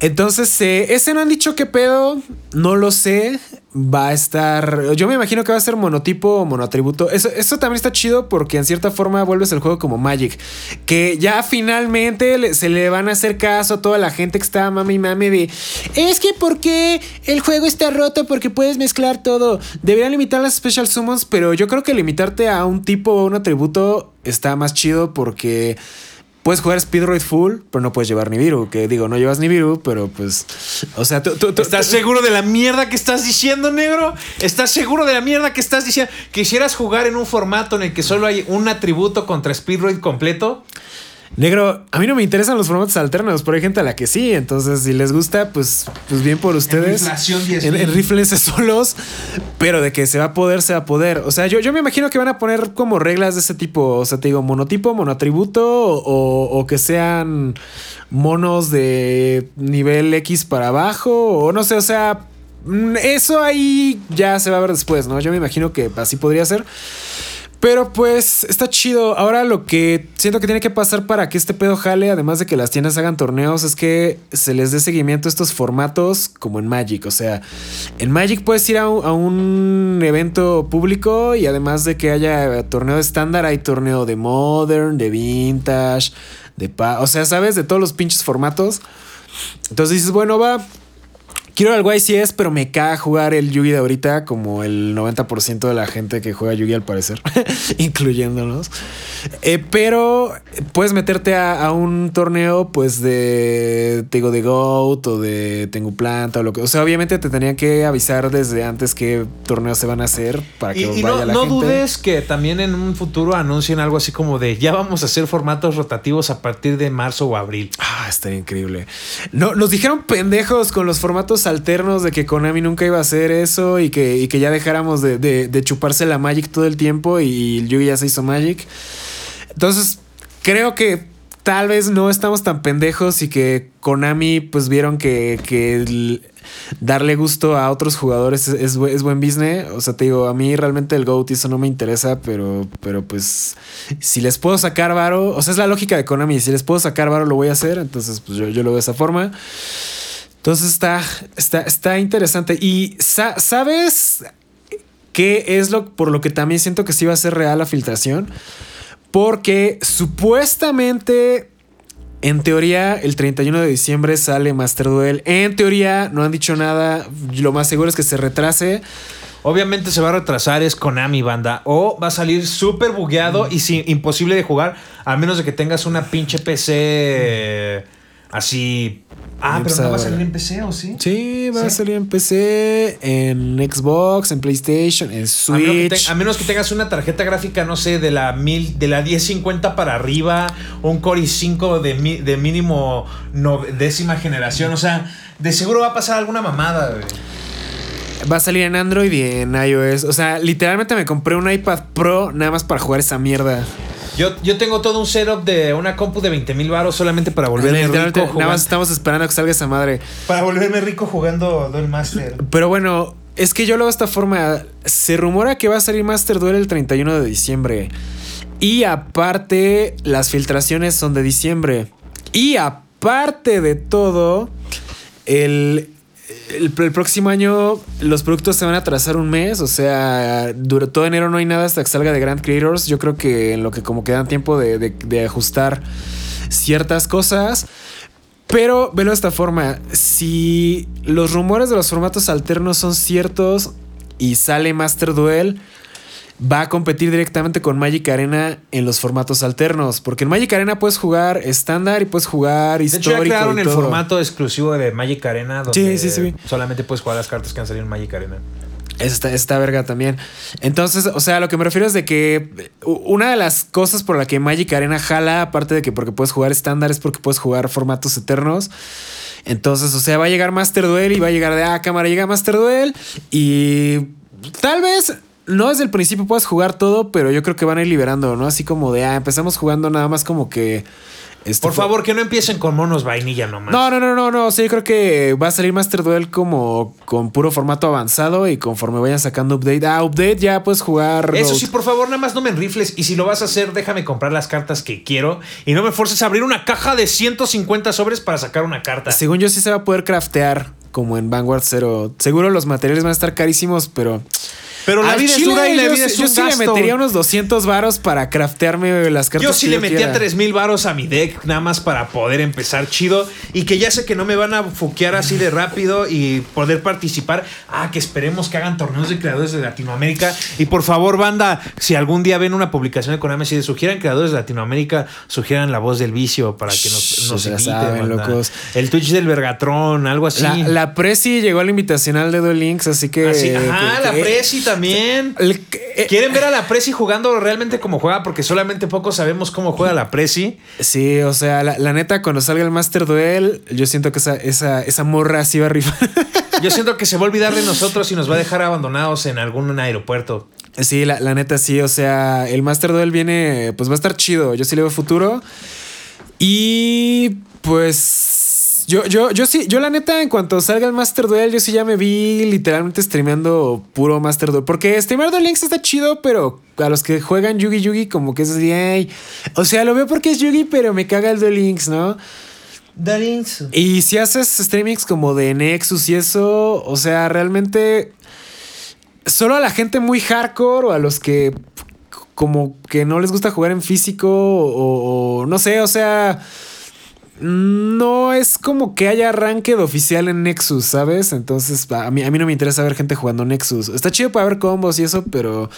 Entonces, eh, ese no han dicho qué pedo. No lo sé. Va a estar. Yo me imagino que va a ser monotipo o monoatributo. Eso, eso también está chido porque en cierta forma vuelves el juego como Magic. Que ya finalmente se le van a hacer caso a toda la gente que está mami y mame de. Es que porque el juego está roto porque puedes mezclar todo. Deberían limitar las special summons, pero yo creo que limitarte a un tipo o un atributo está más chido porque. Puedes jugar Speedroid full, pero no puedes llevar Nibiru. Que digo, no llevas Nibiru, pero pues. O sea, tú. tú- tú- ¿Estás seguro de la mierda que estás diciendo, negro? ¿Estás seguro de la mierda que estás diciendo? ¿Quisieras jugar en un formato en el que solo hay un atributo contra Speedroid completo? Negro, a mí no me interesan los formatos alternos, pero hay gente a la que sí. Entonces, si les gusta, pues, pues bien por ustedes. inflación 10,000. En, en riflense solos, pero de que se va a poder, se va a poder. O sea, yo, yo me imagino que van a poner como reglas de ese tipo. O sea, te digo, monotipo, monoatributo, o, o que sean monos de nivel X para abajo, o no sé, o sea. mm, Eso ahí ya se va a ver después, ¿no? Yo me imagino que así podría ser. Pero pues está chido. Ahora lo que siento que tiene que pasar para que este pedo jale, además de que las tiendas hagan torneos, es que se les dé seguimiento a estos formatos como en Magic. O sea, en Magic puedes ir a un, evento público y además de que haya torneo estándar, hay torneo de Modern, de Vintage, de... Pa o sea, ¿sabes? De todos los pinches formatos. Entonces dices, bueno, va. Quiero el YCS, pero me caga jugar el Yugi de ahorita, como el 90% de la gente que juega Yugi al parecer, incluyéndonos. Eh, pero puedes meterte a, a un torneo, pues de, te digo, de GOAT o de Tengu Planta o lo que. O sea, obviamente te tenían que avisar desde antes qué torneos se van a hacer para que Y, y vaya no, la no gente. dudes que también en un futuro anuncien algo así como de ya vamos a hacer formatos rotativos a partir de marzo o abril. Ah, estaría increíble. No, nos dijeron pendejos con los formatos alternos de que Konami nunca iba a hacer eso y que, y que ya dejáramos de, de- chuparse la Magic todo el tiempo y Yugi ya se hizo Magic. Entonces, creo que tal vez no estamos tan pendejos y que Konami pues vieron que, que darle gusto a otros jugadores es, es bu- es buen business. O sea, te digo, a mí realmente el GOAT eso no me interesa, pero, pero pues si les puedo sacar varo, o sea, es la lógica de Konami, si les puedo sacar varo lo voy a hacer, entonces pues yo, yo lo veo de esa forma. Entonces está, está, está interesante. Y sa- ¿sabes qué es lo por lo que también siento que sí va a ser real la filtración? Porque supuestamente, en teoría, el 31 de diciembre sale Master Duel. En teoría, no han dicho nada. Lo más seguro es que se retrase. Obviamente se va a retrasar, es Konami banda. O va a salir súper bugueado y sin, imposible de jugar, a menos de que tengas una pinche PC eh, así. Ah, pero no va a salir en PC, ¿o sí? Sí, va a salir en PC, en Xbox, en PlayStation, en A menos, que Switch. te- a menos que tengas una tarjeta gráfica, no sé, de la mil, de la 1050 para arriba, un Core i5 de, mi- de mínimo no- décima generación. O sea, de seguro va a pasar alguna mamada, güey. Va a salir en Android y en iOS. O sea, literalmente me compré un iPad Pro nada más para jugar esa mierda. Yo, yo tengo todo un setup de una compu de 20 mil baros solamente para volverme rico nada jugando. más estamos esperando a que salga esa madre. Para volverme rico jugando Duel Master. Pero bueno, es que yo lo veo de esta forma. Se rumora que va a salir Master Duel el 31 de diciembre. Y aparte, las filtraciones son de diciembre. Y aparte de todo, el, el, próximo año los productos se van a atrasar un mes. O sea, durante todo enero no hay nada hasta que salga de Grand Creators. Yo creo que en lo que como quedan tiempo de ajustar ciertas cosas. Pero velo de esta forma, si los rumores de los formatos alternos son ciertos y sale Master Duel, va a competir directamente con Magic Arena en los formatos alternos, porque en Magic Arena puedes jugar estándar y puedes jugar De hecho, histórico. ya crearon el todo. formato exclusivo de Magic Arena donde Sí, sí, sí. solamente puedes jugar las cartas que han salido en Magic Arena. Esta, esta verga también. Entonces, o sea, lo que me refiero es de que una de las cosas por la que Magic Arena jala, aparte de que porque puedes jugar estándar, es porque puedes jugar formatos eternos. Entonces, o sea, va a llegar Master Duel y va a llegar de, ah, cámara, llega Master Duel y tal vez no desde el principio puedas jugar todo, pero yo creo que van a ir liberando, ¿no? Así como de, ah, empezamos jugando nada más como que... este, Por favor, que no empiecen con monos vainilla nomás. no, no, no, no, no. Sí, yo creo que va a salir Master Duel como con puro formato avanzado y conforme vayan sacando update. Ah, update ya puedes jugar. Eso Road. sí, por favor, nada más no me enrifles. Y si lo vas a hacer, déjame comprar las cartas que quiero. Y no me forces a abrir una caja de 150 sobres para sacar una carta. Según yo sí se va a poder craftear como en Vanguard Zero. Seguro los materiales van a estar carísimos, pero. Pero la Al vida es dura y la yo vida es Yo un sí le metería unos 200 varos para craftearme las cartas. Yo sí que le metía quiera. 3 mil varos a mi deck, nada más para poder empezar chido. Y que ya sé que no me van a fuquear así de rápido y poder participar. Ah, que esperemos que hagan torneos de creadores de Latinoamérica. Y por favor, banda, si algún día ven una publicación de Konami, si sugieran creadores de Latinoamérica, sugieran la voz del vicio para que nos, nos la inviten, saben, locos. El Twitch del Vergatrón, algo así. La, la Prezi llegó al invitacional de Duel Links, así que. Así, ajá, que- la que- Prezi también. El- que- ¿Quieren ver a la Prezi jugando realmente como juega? Porque solamente pocos sabemos cómo juega la Prezi. Sí, o sea, la, la neta, cuando salga el Master Duel, yo siento que esa, esa, esa morra sí va a rifar. Yo siento que se va a olvidar de nosotros y nos va a dejar abandonados en algún aeropuerto. sí, la, la neta sí, o sea, el Master Duel viene, pues va a estar chido. Yo sí le veo futuro. Y pues yo, yo, yo sí, yo la neta, en cuanto salga el Master Duel, yo sí ya me vi literalmente streameando puro Master Duel. Porque streamear Duel Links está chido, pero a los que juegan Yugi Yugi, como que es así, ay. O sea, lo veo porque es Yugi, pero me caga el Duel Links, ¿no? Y si haces streamings como de Nexus y eso, o sea, realmente solo a la gente muy hardcore o a los que como que no les gusta jugar en físico o, o no sé, o sea, no es como que haya arranque de oficial en Nexus, ¿sabes? Entonces, a mí, a mí no me interesa ver gente jugando Nexus. Está chido para ver combos y eso, pero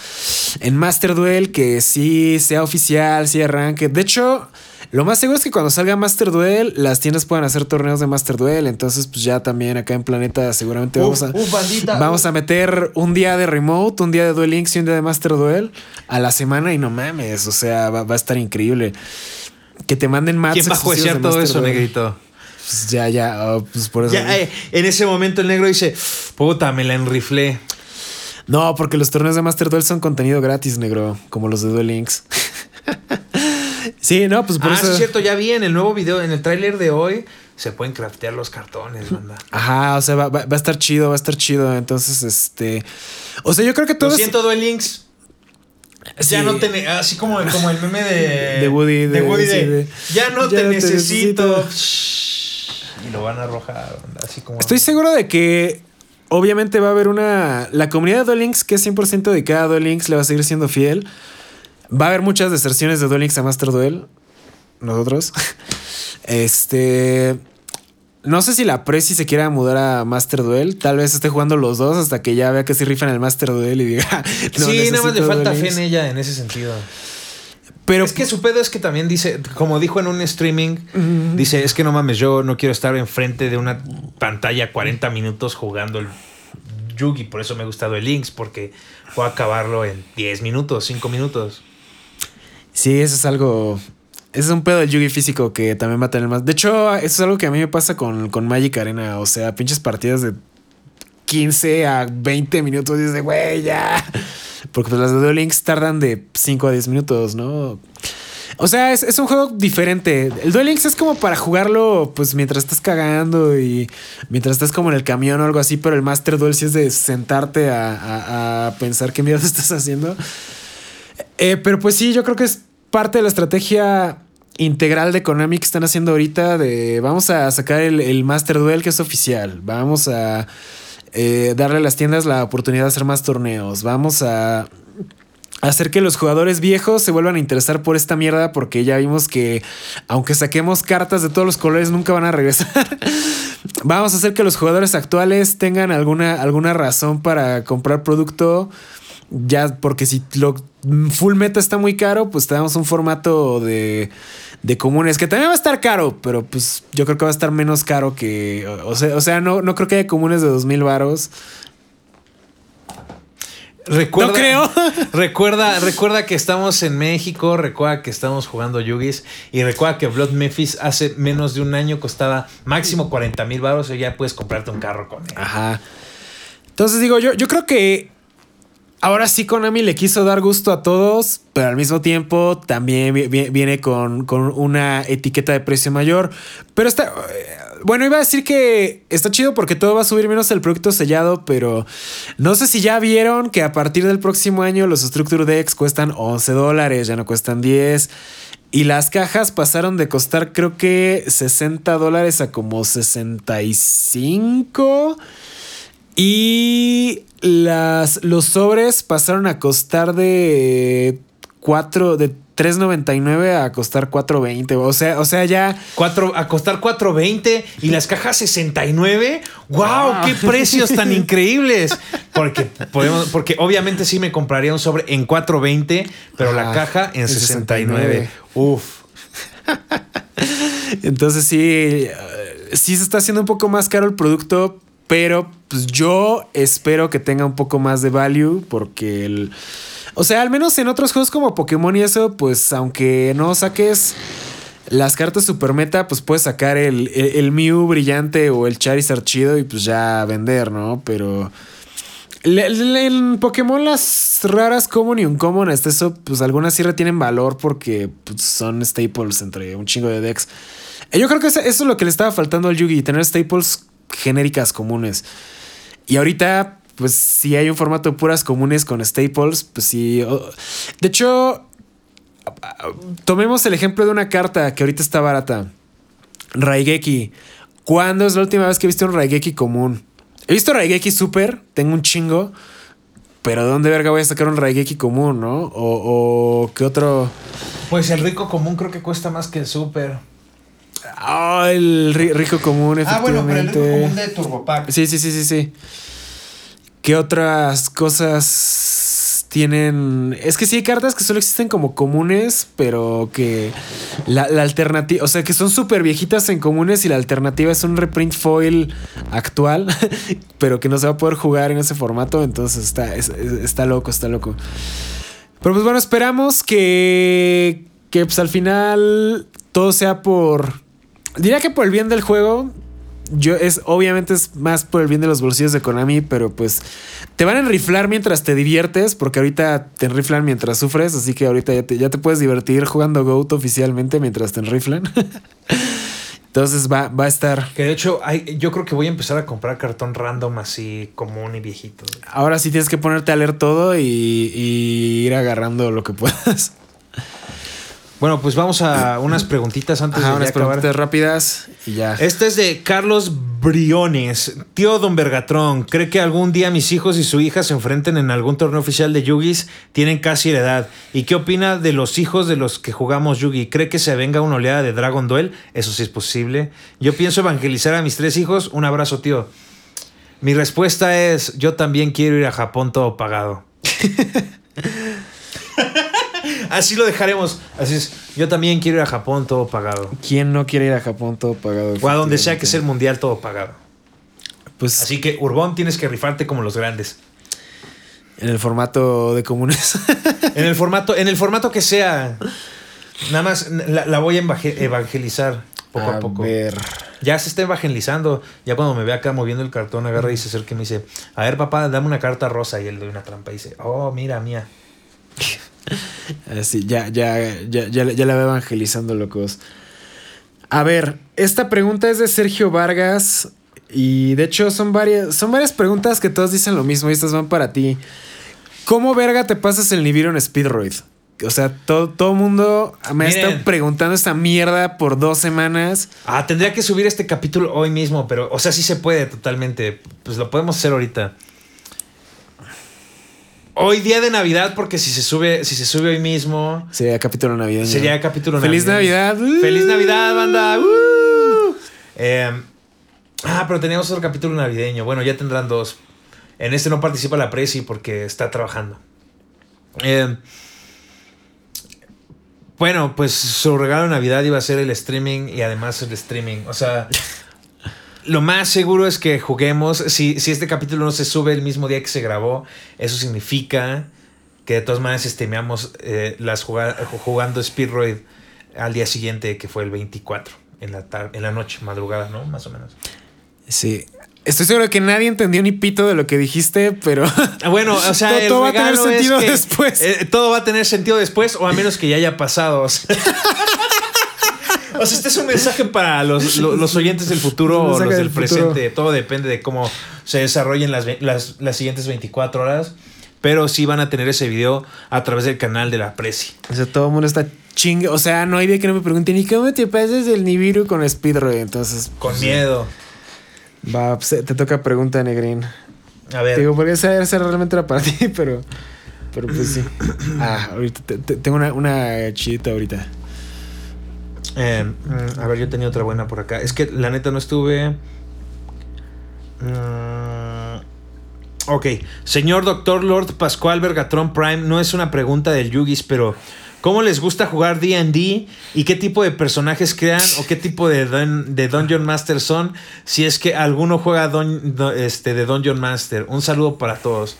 en Master Duel que sí sea oficial, sí arranque. De hecho, lo más seguro es que cuando salga Master Duel, las tiendas puedan hacer torneos de Master Duel. Entonces, pues ya también acá en Planeta seguramente vamos, a, vamos a meter un día de remote, un día de Duel Links y un día de Master Duel a la semana y no mames, o sea, va, va a estar increíble. Que te manden más. ¿Quién va a juecear todo eso, negrito? Pues ya, ya, oh, pues por eso. Ya, eh, en ese momento el negro dice, puta, me la enriflé. No, porque los torneos de Master Duel son contenido gratis, negro, como los de Duel Links. sí, no, pues por ah, eso. sí, es cierto, ya vi en el nuevo video, en el tráiler de hoy, se pueden craftear los cartones, banda. Ajá, o sea, va, va, va, a estar chido, va a estar chido. Entonces, este. O sea, yo creo que todo. Lo siento, Duel Links. Sí. Ya no te así como, como el meme de, de Woody, de, Woody sí, de, ya no ya te necesito. necesito. Y lo van a arrojar, así como. Estoy seguro de que obviamente va a haber una. La comunidad de Duel Links, que es 100% dedicada a Duel Links, le va a seguir siendo fiel. Va a haber muchas deserciones de Duel Links a Master Duel. Nosotros. Este. No sé si la Prezi se quiera mudar a Master Duel. Tal vez esté jugando los dos hasta que ya vea que sí rifan el Master Duel y diga. No, sí, nada más le falta fe Links". en ella en ese sentido. Pero es que su pedo es que también dice, como dijo en un streaming, dice, es que no mames, yo no quiero estar enfrente de una pantalla 40 minutos jugando el Yugi, por eso me ha gustado el Links, porque puedo acabarlo en 10 minutos, 5 minutos. Sí, eso es algo. Es un pedo del Yugi físico que también va a tener más. De hecho, eso es algo que a mí me pasa con, con Magic Arena. O sea, pinches partidas de 15 a 20 minutos. Y dices, güey, ya. Porque pues, las de Duel Links tardan de 5 a 10 minutos, ¿no? O sea, es, es un juego diferente. El Duel Links es como para jugarlo, pues mientras estás cagando y mientras estás como en el camión o algo así. Pero el Master Duel sí es de sentarte a, a- a pensar qué mierda estás haciendo. Eh, pero pues sí, yo creo que es parte de la estrategia integral de Konami que están haciendo ahorita de vamos a sacar el, el Master Duel que es oficial, vamos a eh, darle a las tiendas la oportunidad de hacer más torneos, vamos a hacer que los jugadores viejos se vuelvan a interesar por esta mierda porque ya vimos que aunque saquemos cartas de todos los colores nunca van a regresar. Vamos a hacer que los jugadores actuales tengan alguna, alguna razón para comprar producto. Ya, porque si lo full meta está muy caro, pues te damos un formato de, de comunes que también va a estar caro, pero pues yo creo que va a estar menos caro que. O sea, o sea no, no creo que haya comunes de dos mil varos. Recuerda, No creo. recuerda, recuerda que estamos en México, recuerda que estamos jugando Yugis y recuerda que Blood Memphis hace menos de un año costaba máximo 40 mil baros y ya puedes comprarte un carro con él. Ajá. Entonces digo, yo, yo creo que ahora sí Konami le quiso dar gusto a todos, pero al mismo tiempo también vi- vi- viene con, con una etiqueta de precio mayor. Pero está... eh, Bueno, iba a decir que está chido porque todo va a subir menos el producto sellado, pero no sé si ya vieron que a partir del próximo año los Structure Decks cuestan 11 dólares, ya no cuestan 10. Y las cajas pasaron de costar creo que 60 dólares a como 65. Y las, los sobres pasaron a costar de 4, de 3.99 a costar 4.20. O sea, o sea, ya. Cuatro, a costar 4.20 y las cajas 69. ¡Wow! ¡Qué precios tan increíbles! Porque podemos, porque obviamente sí me compraría un sobre en 4.20, pero la Ajá, caja en en 69. 69. Uf. Entonces sí, eh, sí se está haciendo un poco más caro el producto, pero pues yo espero que tenga un poco más de value porque el... O sea, al menos en otros juegos como Pokémon y eso, pues aunque no saques las cartas super meta, pues puedes sacar el, el, el Mew brillante o el Charizard chido y pues ya vender, ¿no? Pero... En Pokémon las raras common y uncommon, hasta eso, pues algunas sí retienen valor porque pues, son staples entre un chingo de decks. Eh, Yo creo que eso es lo que le estaba faltando al Yugi, tener staples genéricas comunes. Y ahorita, pues si hay un formato de puras comunes con staples, pues sí. De hecho, tomemos el ejemplo de una carta que ahorita está barata. Raigeki. ¿Cuándo es la última vez que viste un Raigeki común? He visto Raigeki Super, tengo un chingo. Pero ¿de dónde verga voy a sacar un Raigeki común, no? O, o qué otro. Pues el rico común creo que cuesta más que el super. Ah, el ri- rico común, efectivamente. de Turbopack. Sí, sí, sí, sí, sí. ¿Qué otras cosas tienen? Es que sí hay cartas que solo existen como comunes, pero que la, la alternativa, o sea, que son súper viejitas en comunes y la alternativa es un reprint foil actual, pero que no se va a poder jugar en ese formato, entonces está, es- es- está loco, está loco. Pero pues bueno, esperamos que, que pues al final todo sea por... Diría que por el bien del juego. Yo es, obviamente es más por el bien de los bolsillos de Konami, pero pues te van a enriflar mientras te diviertes, porque ahorita te enriflan mientras sufres, así que ahorita ya te, ya te puedes divertir jugando GOAT oficialmente mientras te enriflan. Entonces va, va a estar. Que de hecho, hay, yo creo que voy a empezar a comprar cartón random así común y viejito. Ahora sí tienes que ponerte a leer todo y, y ir agarrando lo que puedas. Bueno, pues vamos a unas preguntitas antes Ajá, de ya unas acabar. preguntas rápidas y ya. Este es de Carlos Briones. Tío Don Bergatrón, ¿cree que algún día mis hijos y su hija se enfrenten en algún torneo oficial de Yugis? Tienen casi la edad. ¿Y qué opina de los hijos de los que jugamos Yugi? ¿Cree que se venga una oleada de Dragon Duel? Eso sí es posible. Yo pienso evangelizar a mis tres hijos. Un abrazo, tío. Mi respuesta es, yo también quiero ir a Japón todo pagado. Así lo dejaremos. Así es, yo también quiero ir a Japón todo pagado. ¿Quién no quiere ir a Japón todo pagado? O a donde sea que sea el mundial todo pagado. Pues Así que, Urbón, tienes que rifarte como los grandes. en el formato de comunes. En el formato, en el formato que sea. Nada más la, la voy a evangel- evangelizar poco a, poco. ver. Ya se está evangelizando. Ya cuando me ve acá moviendo el cartón, agarra y se acerca y me dice: A ver, papá, dame una carta rosa. Y él le doy una trampa y dice: Oh, mira, mía. Así, ya, ya, ya, ya, ya la veo evangelizando, locos. A ver, esta pregunta es de Sergio Vargas. Y de hecho son varias, son varias preguntas que todos dicen lo mismo y estas van para ti. ¿Cómo verga te pasas el Nibiru en Speedroid? O sea, todo, todo mundo me ha Miren. estado preguntando esta mierda por dos semanas. Ah, tendría que subir este capítulo hoy mismo, pero, o sea, sí se puede totalmente. Pues lo podemos hacer ahorita. Hoy día de Navidad, porque si se sube, si se sube hoy mismo, Sería capítulo navideño. Sería capítulo Feliz navideño. Navidad. ¡Feliz Navidad, banda! ¡Uh! Eh, ah, pero teníamos otro capítulo navideño. Bueno, ya tendrán dos. En este no participa la Prezi porque está trabajando. Eh, bueno, pues su regalo de Navidad iba a ser el streaming y además el streaming. O sea, lo más seguro es que juguemos. Si, si este capítulo no se sube el mismo día que se grabó, eso significa que de todas maneras streameamos eh, las juga- jugando Speedroid al día siguiente, que fue el 24, en la, en la noche, madrugada, ¿no? Más o menos. Sí. Estoy seguro que nadie entendió ni pito de lo que dijiste, pero. Ah, Bueno, o sea, Todo- va a tener es sentido que, después. eh, todo va a tener sentido después, o a menos que ya haya pasado. O sea, O sea, este es un mensaje para los, los- los oyentes del futuro o los del, presente. Todo depende de cómo se desarrollen las, las, las siguientes 24 horas. Pero sí van a tener ese video a través del canal de la Prezi. O sea, todo el mundo está chingue. O sea, no hay día que no me pregunten, ¿y cómo te pasas el Nibiru con Speedroid? Entonces. Con pues, miedo. Va, pues, te toca pregunta, Negrín. A ver. Digo, porque esa, esa realmente era para ti, pero. Pero pues sí. Ah, ahorita te- te- tengo una, una chidita ahorita. Eh, a ver, yo tenía otra buena por acá. Es que la neta no estuve. Mm, ok. Señor Doctor Lord Pascual Bergatron Prime, no es una pregunta del Yugis, pero ¿cómo les gusta jugar DD? ¿Y qué tipo de personajes crean? ¿O qué tipo de, dun- de Dungeon Master son? Si es que alguno juega dun- du- este, de Dungeon Master. Un saludo para todos.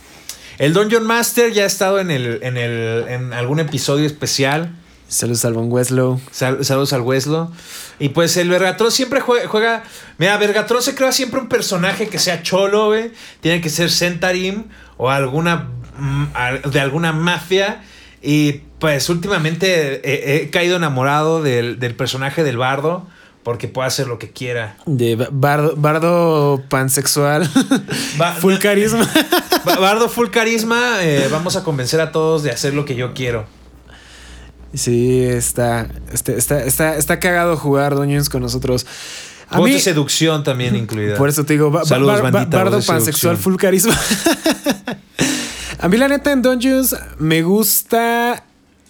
El Dungeon Master ya ha estado en, el, en, el, en algún episodio especial. Saludos al buen Weslow. Sal- saludos al Weslo. Y pues el Vergatron siempre juega, juega- Mira, Vergatron se crea siempre un personaje que sea cholo, güey. Tiene que ser Centarim o alguna. mm, de alguna mafia. Y pues últimamente he, he caído enamorado del, del personaje del bardo. Porque puede hacer lo que quiera. De ba- bardo, bardo pansexual. Ba- Full carisma. Ba- Bardo full carisma. eh, vamos a convencer a todos de hacer lo que yo quiero. Sí, está, está, está, está, está cagado jugar Dungeons con nosotros. A Voz mí, de seducción también incluida. por eso te digo, ba- Saludos, ba- bandita, bardo pansexual, full carisma. A mí la neta en Dungeons me gusta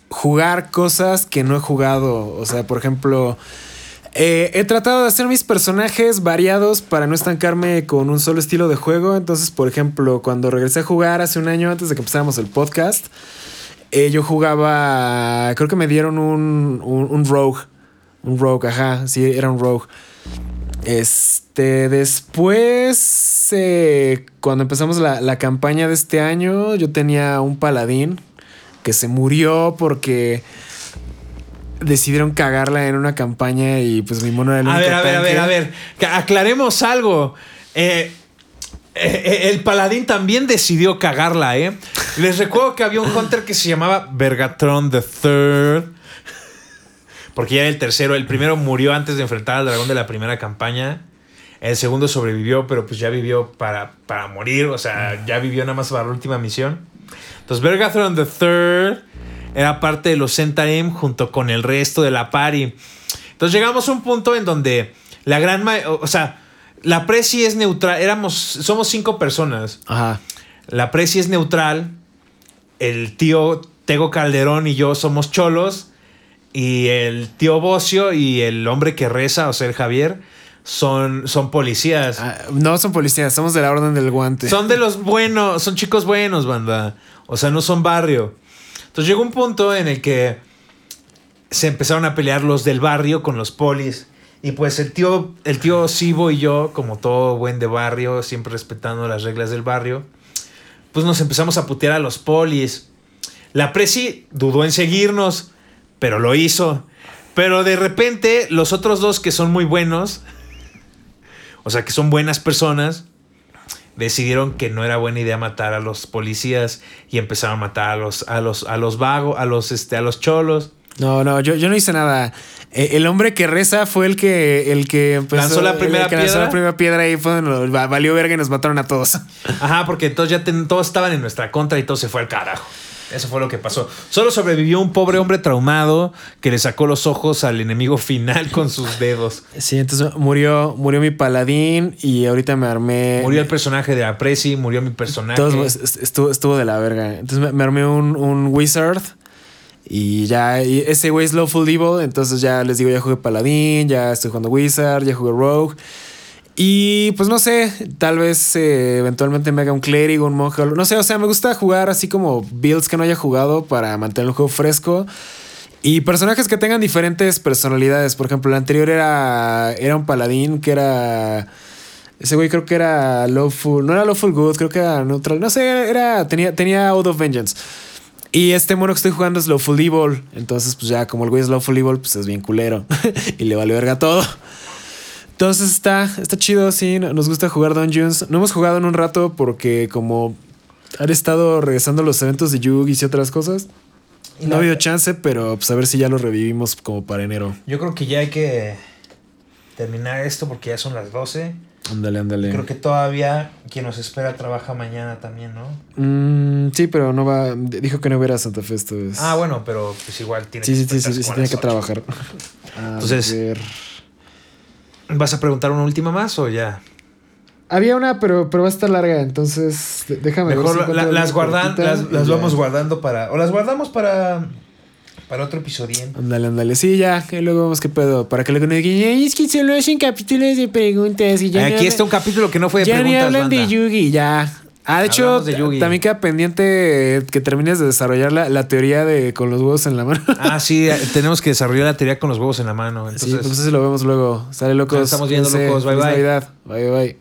jugar cosas que no he jugado. O sea, por ejemplo, Eh, he tratado de hacer mis personajes variados para no estancarme con un solo estilo de juego. Entonces, por ejemplo, cuando regresé a jugar hace un año antes de que empezáramos el podcast, eh, yo jugaba. Creo que me dieron un, un, un rogue. Un rogue, ajá. Sí, era un rogue. Este, después, eh, cuando empezamos la, la campaña de este año, yo tenía un paladín que se murió porque decidieron cagarla en una campaña y pues mi mono era el A ver, a ver, a ver, a ver. Aclaremos algo. Eh, eh, el paladín también decidió cagarla, ¿eh? Les recuerdo que había un hunter que se llamaba Vergatron the Third. Porque ya era el tercero. El primero murió antes de enfrentar al dragón de la primera campaña. El segundo sobrevivió, pero pues ya vivió para, para morir. O sea, ya vivió nada más para la última misión. Entonces, Vergathron the Third era parte de los Centarim junto con el resto de la party. Entonces llegamos a un punto en donde la gran o sea, la presi es neutral. Éramos, somos cinco personas. Ajá. La presi es neutral. El tío Tego Calderón y yo somos cholos. Y el tío Bocio y el hombre que reza, o sea, el Javier, son, son policías. Ah, no son policías, somos de la orden del guante. Son de los buenos, son chicos buenos, banda. O sea, no son barrio. Entonces llegó un punto en el que se empezaron a pelear los del barrio con los polis. Y pues el tío, el tío Sibo y yo, como todo buen de barrio, siempre respetando las reglas del barrio, pues nos empezamos a putear a los polis. La presi dudó en seguirnos, pero lo hizo. Pero de repente los otros dos que son muy buenos, o sea, que son buenas personas, decidieron que no era buena idea matar a los policías y empezaron a matar a los a los a los vagos, a los este a los cholos. No, no, yo, yo no hice nada. Eh, el hombre que reza fue el que el que empezó- Lanzó la el primera que lanzó piedra. la primera piedra y fue valió verga y nos mataron a todos. Ajá, porque entonces ya ten- todos estaban en nuestra contra y todo se fue al carajo. Eso fue lo que pasó. Solo sobrevivió un pobre hombre traumado que le sacó los ojos al enemigo final con sus dedos. Sí, entonces murió, murió mi paladín y ahorita me armé. Murió el personaje de Apresi, murió mi personaje. Todos- est- estuvo, estuvo de la verga. Entonces me, me armé un, un wizard. Y ya, ese güey es Lawful Evil. Entonces ya les digo, ya jugué Paladín, ya estoy jugando Wizard, ya jugué Rogue. Y pues no sé, tal vez eh, eventualmente me haga un clérigo, un monje. No sé, o sea, me gusta jugar así como builds que no haya jugado para mantener el juego fresco. Y personajes que tengan diferentes personalidades. Por ejemplo, el anterior era, era un paladín que era. Ese güey creo que era Lawful. No era Lawful Good, creo que era neutral. No sé, era. Tenía, tenía Out of Vengeance. Y este mono que estoy jugando es Lawful Evil. Entonces, pues ya, como el güey es Lawful Evil, pues es bien culero. y le vale verga todo. Entonces está, está chido, sí. Nos gusta jugar Dungeons. No hemos jugado en un rato porque, como han estado regresando los eventos de Yugi y otras cosas. No ha habido chance, pero pues a ver si ya lo revivimos como para enero. Yo creo que ya hay que terminar esto porque ya son las 12. Ándale, ándale. Creo que todavía quien nos espera trabaja mañana también, ¿no? Mm, sí, pero no va. Dijo que no hubiera Santa Fe esta vez. Ah, bueno, pero pues igual tiene Sí, sí, sí, sí, sí, a tiene que trabajar. A Entonces- ver. ¿Vas a preguntar una última más o ya? Había una, pero, pero va a estar larga, entonces déjame ver. si Mejor la- las guardan, las, vamos guardando para. O las guardamos para. Para otro episodio. Ándale, ándale. Sí, ya, y luego vemos qué pedo. Para que luego no digan, "Ay, es que solo hacen capítulos de preguntas y ya. Aquí está un capítulo que no fue de Ya ni preguntas, hablan de. Yugi, ya. Ah, de hecho, Hablamos de Yugi. también queda pendiente que termines de desarrollar la, la teoría de con los huevos en la mano. Ah, sí, eh, tenemos que desarrollar la teoría con los huevos en la mano. sí, Entonces, pues eso lo vemos luego. Sale locos. Nos estamos viendo, locos. Bye, bye. Navidad. Bye, bye.